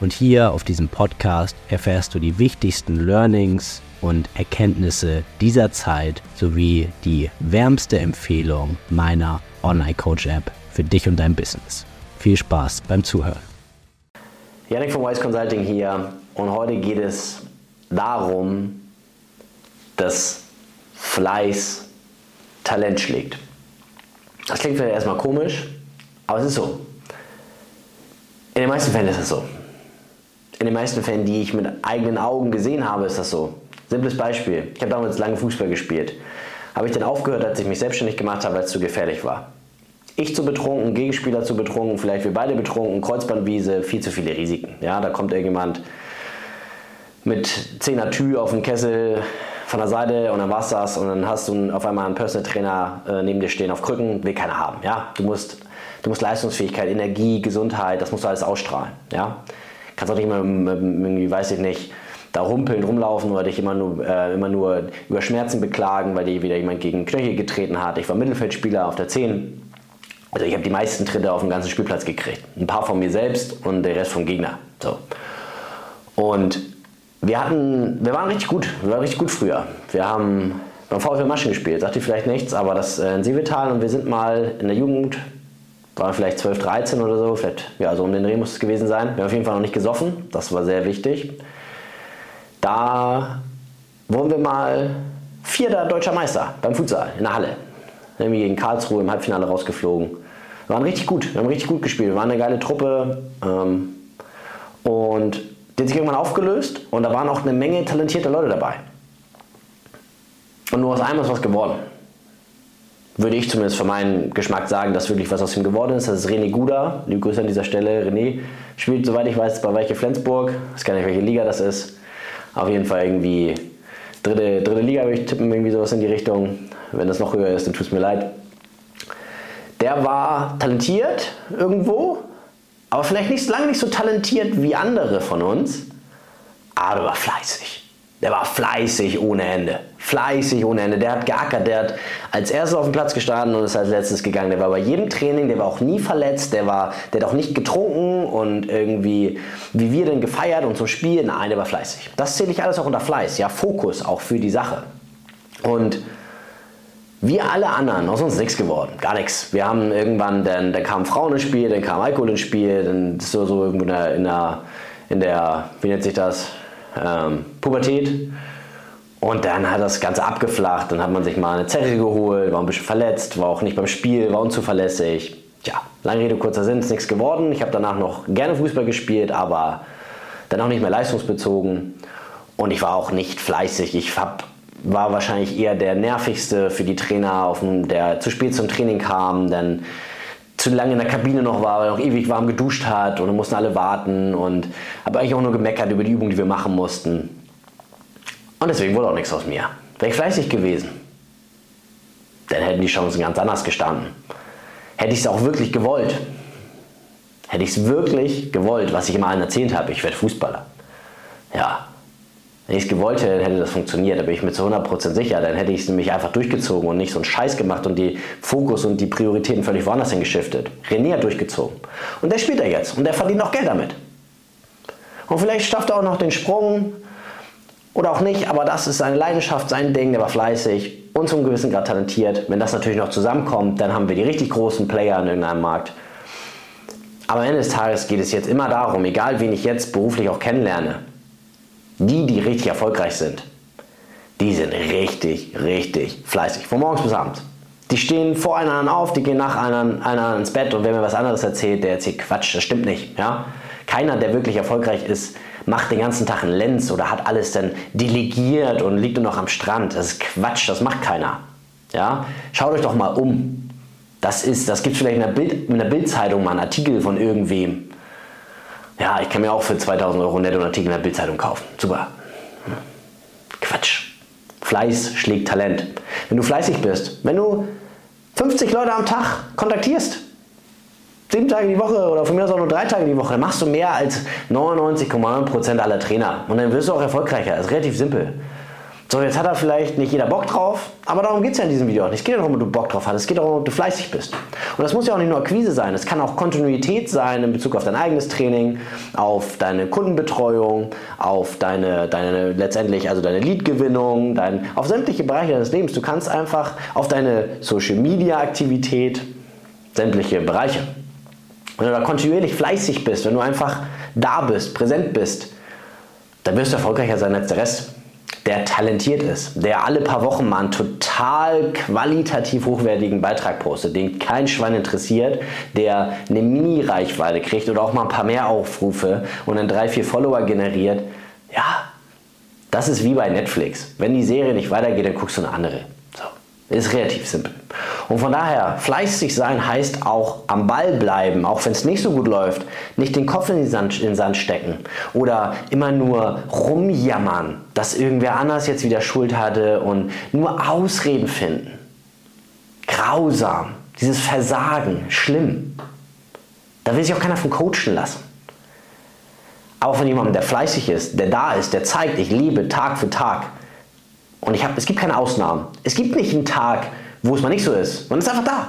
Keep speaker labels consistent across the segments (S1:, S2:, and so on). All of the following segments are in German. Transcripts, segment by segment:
S1: und hier auf diesem Podcast erfährst du die wichtigsten Learnings und Erkenntnisse dieser Zeit sowie die wärmste Empfehlung meiner Online Coach App für dich und dein Business. Viel Spaß beim Zuhören.
S2: Yannick von Wise Consulting hier und heute geht es darum, dass Fleiß Talent schlägt. Das klingt vielleicht erstmal komisch, aber es ist so. In den meisten Fällen ist das so. In den meisten Fällen, die ich mit eigenen Augen gesehen habe, ist das so. Simples Beispiel. Ich habe damals lange Fußball gespielt. Habe ich dann aufgehört, als ich mich selbstständig gemacht habe, weil es zu gefährlich war. Ich zu betrunken, Gegenspieler zu betrunken, vielleicht wir beide betrunken, Kreuzbandwiese, viel zu viele Risiken. Ja, da kommt irgendjemand mit 10er Tür auf dem Kessel von der Seite und dann war's das und dann hast du auf einmal einen Personal Trainer äh, neben dir stehen auf Krücken, will keiner haben. Ja, du musst, du musst Leistungsfähigkeit, Energie, Gesundheit, das musst du alles ausstrahlen. Ja, kannst auch nicht mehr irgendwie, weiß ich nicht, da rumpeln, rumlaufen oder dich immer nur, äh, immer nur über Schmerzen beklagen, weil dir wieder jemand gegen Knöchel getreten hat. Ich war Mittelfeldspieler auf der 10 also ich habe die meisten Tritte auf dem ganzen Spielplatz gekriegt. Ein paar von mir selbst und der Rest vom Gegner. So. Und wir hatten, wir waren richtig gut. Wir waren richtig gut früher. Wir haben beim VfL Maschen gespielt. Sagt ihr vielleicht nichts, aber das äh, in Sievetal und wir sind mal in der Jugend, waren vielleicht 12, 13 oder so, vielleicht, ja, so um den Dreh muss es gewesen sein. Wir haben auf jeden Fall noch nicht gesoffen. Das war sehr wichtig. Da wurden wir mal vierter deutscher Meister beim Futsal in der Halle irgendwie gegen Karlsruhe im Halbfinale rausgeflogen. Wir waren richtig gut, wir haben richtig gut gespielt, wir waren eine geile Truppe. Ähm, und die hat sich irgendwann aufgelöst und da waren auch eine Menge talentierte Leute dabei. Und nur aus einem ist was geworden. Würde ich zumindest für meinen Geschmack sagen, dass wirklich was aus ihm geworden ist. Das ist René Guda. Liebe Grüße an dieser Stelle. René spielt, soweit ich weiß, bei Weiche Flensburg. Ich weiß gar nicht, welche Liga das ist. Auf jeden Fall irgendwie dritte, dritte Liga, würde ich tippen, irgendwie sowas in die Richtung. Wenn das noch höher ist, dann tut es mir leid. Der war talentiert irgendwo, aber vielleicht nicht lange nicht so talentiert wie andere von uns, aber war fleißig. Der war fleißig ohne Ende. Fleißig ohne Ende. Der hat geackert. Der hat als erstes auf dem Platz gestanden und ist als letztes gegangen. Der war bei jedem Training, der war auch nie verletzt. Der, war, der hat auch nicht getrunken und irgendwie, wie wir denn gefeiert und zum Spiel. Nein, der war fleißig. Das zähle ich alles auch unter Fleiß. Ja, Fokus auch für die Sache. Und wir alle anderen, aus uns nichts geworden, gar nichts. Wir haben irgendwann, dann, dann kamen Frauen ins Spiel, dann kam Alkohol ins Spiel, dann ist so, so irgendwo in der, in der, wie nennt sich das, ähm, Pubertät. Und dann hat das Ganze abgeflacht, dann hat man sich mal eine Zelle geholt, war ein bisschen verletzt, war auch nicht beim Spiel, war unzuverlässig. Tja, lange Rede, kurzer Sinn, ist nichts geworden. Ich habe danach noch gerne Fußball gespielt, aber dann auch nicht mehr leistungsbezogen. Und ich war auch nicht fleißig. Ich hab, war wahrscheinlich eher der nervigste für die Trainer, dem, der zu spät zum Training kam, dann zu lange in der Kabine noch war, weil er noch ewig warm geduscht hat und dann mussten alle warten und habe eigentlich auch nur gemeckert über die Übung, die wir machen mussten. Und deswegen wurde auch nichts aus mir. Wäre ich fleißig gewesen, dann hätten die Chancen ganz anders gestanden. Hätte ich es auch wirklich gewollt, hätte ich es wirklich gewollt, was ich immer allen erzählt habe, ich werde Fußballer. Ja, wenn ich es gewollt hätte, hätte das funktioniert. Da bin ich mir zu 100% sicher. Dann hätte ich es nämlich einfach durchgezogen und nicht so einen Scheiß gemacht und die Fokus und die Prioritäten völlig woanders hingeschiftet. René hat durchgezogen. Und der spielt er jetzt. Und der verdient auch Geld damit. Und vielleicht schafft er auch noch den Sprung oder auch nicht, aber das ist seine Leidenschaft, sein Ding, der war fleißig und zum gewissen Grad talentiert. Wenn das natürlich noch zusammenkommt, dann haben wir die richtig großen Player in irgendeinem Markt. Aber am Ende des Tages geht es jetzt immer darum, egal wen ich jetzt beruflich auch kennenlerne, die, die richtig erfolgreich sind, die sind richtig, richtig fleißig. Von morgens bis abends. Die stehen vor einander auf, die gehen nach einander ins Bett und wer mir was anderes erzählt, der erzählt Quatsch, das stimmt nicht. Ja? Keiner, der wirklich erfolgreich ist, macht den ganzen Tag einen Lenz oder hat alles dann delegiert und liegt nur noch am Strand. Das ist Quatsch, das macht keiner. Ja? Schaut euch doch mal um. Das, das gibt es vielleicht in der, Bild, in der Bildzeitung mal einen Artikel von irgendwem. Ja, ich kann mir auch für 2000 Euro netto einen Artikel in der Bildzeitung kaufen. Super. Quatsch. Fleiß schlägt Talent. Wenn du fleißig bist, wenn du 50 Leute am Tag kontaktierst, sieben Tage die Woche oder von mir aus auch nur drei Tage die Woche, dann machst du mehr als 99,9% aller Trainer. Und dann wirst du auch erfolgreicher. Das ist relativ simpel. So, jetzt hat er vielleicht nicht jeder Bock drauf, aber darum geht es ja in diesem Video auch nicht. Es geht darum, ob du Bock drauf hast. Es geht darum, ob du fleißig bist. Und das muss ja auch nicht nur Akquise sein. Es kann auch Kontinuität sein in Bezug auf dein eigenes Training, auf deine Kundenbetreuung, auf deine, deine letztendlich, also deine Leadgewinnung, dein, auf sämtliche Bereiche deines Lebens. Du kannst einfach auf deine Social Media Aktivität, sämtliche Bereiche. Wenn du da kontinuierlich fleißig bist, wenn du einfach da bist, präsent bist, dann wirst du erfolgreicher sein als der Rest der talentiert ist, der alle paar Wochen mal einen total qualitativ hochwertigen Beitrag postet, den kein Schwein interessiert, der eine Mini-Reichweite kriegt oder auch mal ein paar mehr Aufrufe und dann drei, vier Follower generiert, ja, das ist wie bei Netflix. Wenn die Serie nicht weitergeht, dann guckst du eine andere. So, ist relativ simpel. Und von daher, fleißig sein heißt auch am Ball bleiben, auch wenn es nicht so gut läuft. Nicht den Kopf in den, Sand, in den Sand stecken oder immer nur rumjammern, dass irgendwer anders jetzt wieder Schuld hatte und nur Ausreden finden. Grausam. Dieses Versagen, schlimm. Da will sich auch keiner von coachen lassen. Aber von jemandem, der fleißig ist, der da ist, der zeigt, ich liebe Tag für Tag. Und ich hab, es gibt keine Ausnahmen. Es gibt nicht einen Tag, wo es mal nicht so ist. Man ist einfach da.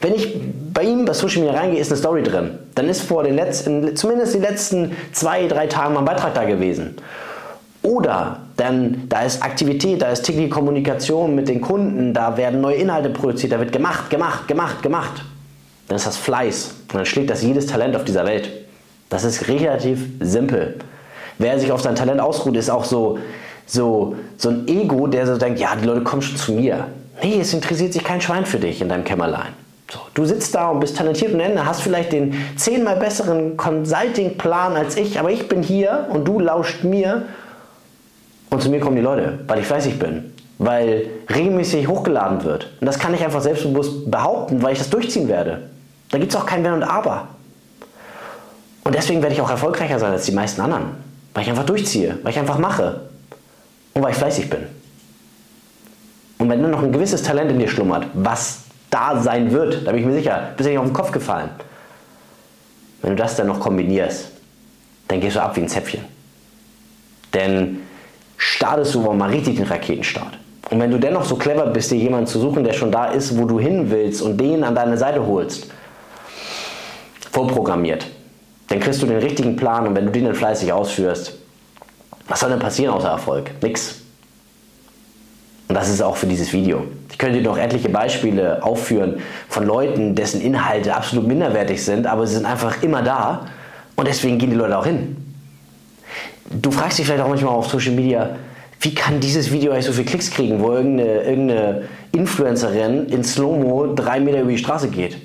S2: Wenn ich bei ihm bei Social Media reingehe, ist eine Story drin. Dann ist vor den letzten, zumindest die letzten zwei, drei Tagen mal ein Beitrag da gewesen. Oder dann, da ist Aktivität, da ist tägliche Kommunikation mit den Kunden, da werden neue Inhalte produziert, da wird gemacht, gemacht, gemacht, gemacht. Dann ist das Fleiß. Und dann schlägt das jedes Talent auf dieser Welt. Das ist relativ simpel. Wer sich auf sein Talent ausruht, ist auch so, so, so ein Ego, der so denkt, ja, die Leute kommen schon zu mir. Nee, es interessiert sich kein Schwein für dich in deinem Kämmerlein. So, du sitzt da und bist talentiert und Ende, hast vielleicht den zehnmal besseren Consulting-Plan als ich, aber ich bin hier und du lauscht mir und zu mir kommen die Leute, weil ich fleißig bin, weil regelmäßig hochgeladen wird. Und das kann ich einfach selbstbewusst behaupten, weil ich das durchziehen werde. Da gibt es auch kein Wenn und Aber. Und deswegen werde ich auch erfolgreicher sein als die meisten anderen, weil ich einfach durchziehe, weil ich einfach mache und weil ich fleißig bin. Und wenn dann noch ein gewisses Talent in dir schlummert, was da sein wird, da bin ich mir sicher, bist du nicht auf den Kopf gefallen. Wenn du das dann noch kombinierst, dann gehst du ab wie ein Zäpfchen. Denn startest du mal richtig den Raketenstart. Und wenn du dennoch so clever bist, dir jemanden zu suchen, der schon da ist, wo du hin willst und den an deine Seite holst, vorprogrammiert, dann kriegst du den richtigen Plan und wenn du den dann fleißig ausführst, was soll denn passieren außer Erfolg? Nix. Und das ist auch für dieses Video. Ich könnte dir noch etliche Beispiele aufführen von Leuten, dessen Inhalte absolut minderwertig sind, aber sie sind einfach immer da und deswegen gehen die Leute auch hin. Du fragst dich vielleicht auch manchmal auf Social Media, wie kann dieses Video eigentlich so viele Klicks kriegen, wo irgendeine, irgendeine Influencerin in Slow-Mo drei Meter über die Straße geht?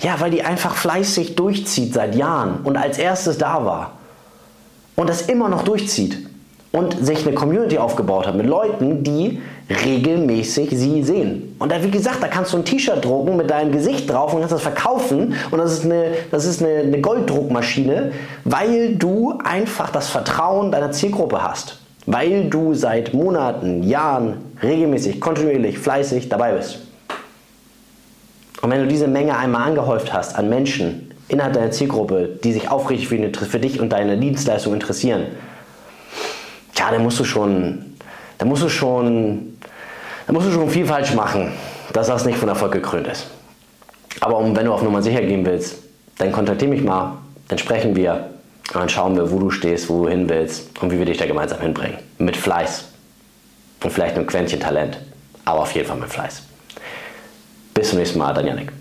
S2: Ja, weil die einfach fleißig durchzieht seit Jahren und als erstes da war. Und das immer noch durchzieht und sich eine Community aufgebaut hat mit Leuten, die regelmäßig sie sehen. Und da, wie gesagt, da kannst du ein T-Shirt drucken mit deinem Gesicht drauf und kannst das verkaufen und das ist, eine, das ist eine, eine Golddruckmaschine, weil du einfach das Vertrauen deiner Zielgruppe hast. Weil du seit Monaten, Jahren regelmäßig, kontinuierlich, fleißig dabei bist. Und wenn du diese Menge einmal angehäuft hast an Menschen innerhalb deiner Zielgruppe, die sich aufrichtig für, für dich und deine Dienstleistung interessieren, ja, dann musst du schon, dann musst du schon, dann musst du schon viel falsch machen, dass das nicht von Erfolg gekrönt ist. Aber um, wenn du auf Nummer sicher gehen willst, dann kontaktiere mich mal, dann sprechen wir und dann schauen wir, wo du stehst, wo du hin willst und wie wir dich da gemeinsam hinbringen. Mit Fleiß und vielleicht einem Quäntchen Talent, aber auf jeden Fall mit Fleiß. Bis zum nächsten Mal, dein Janik.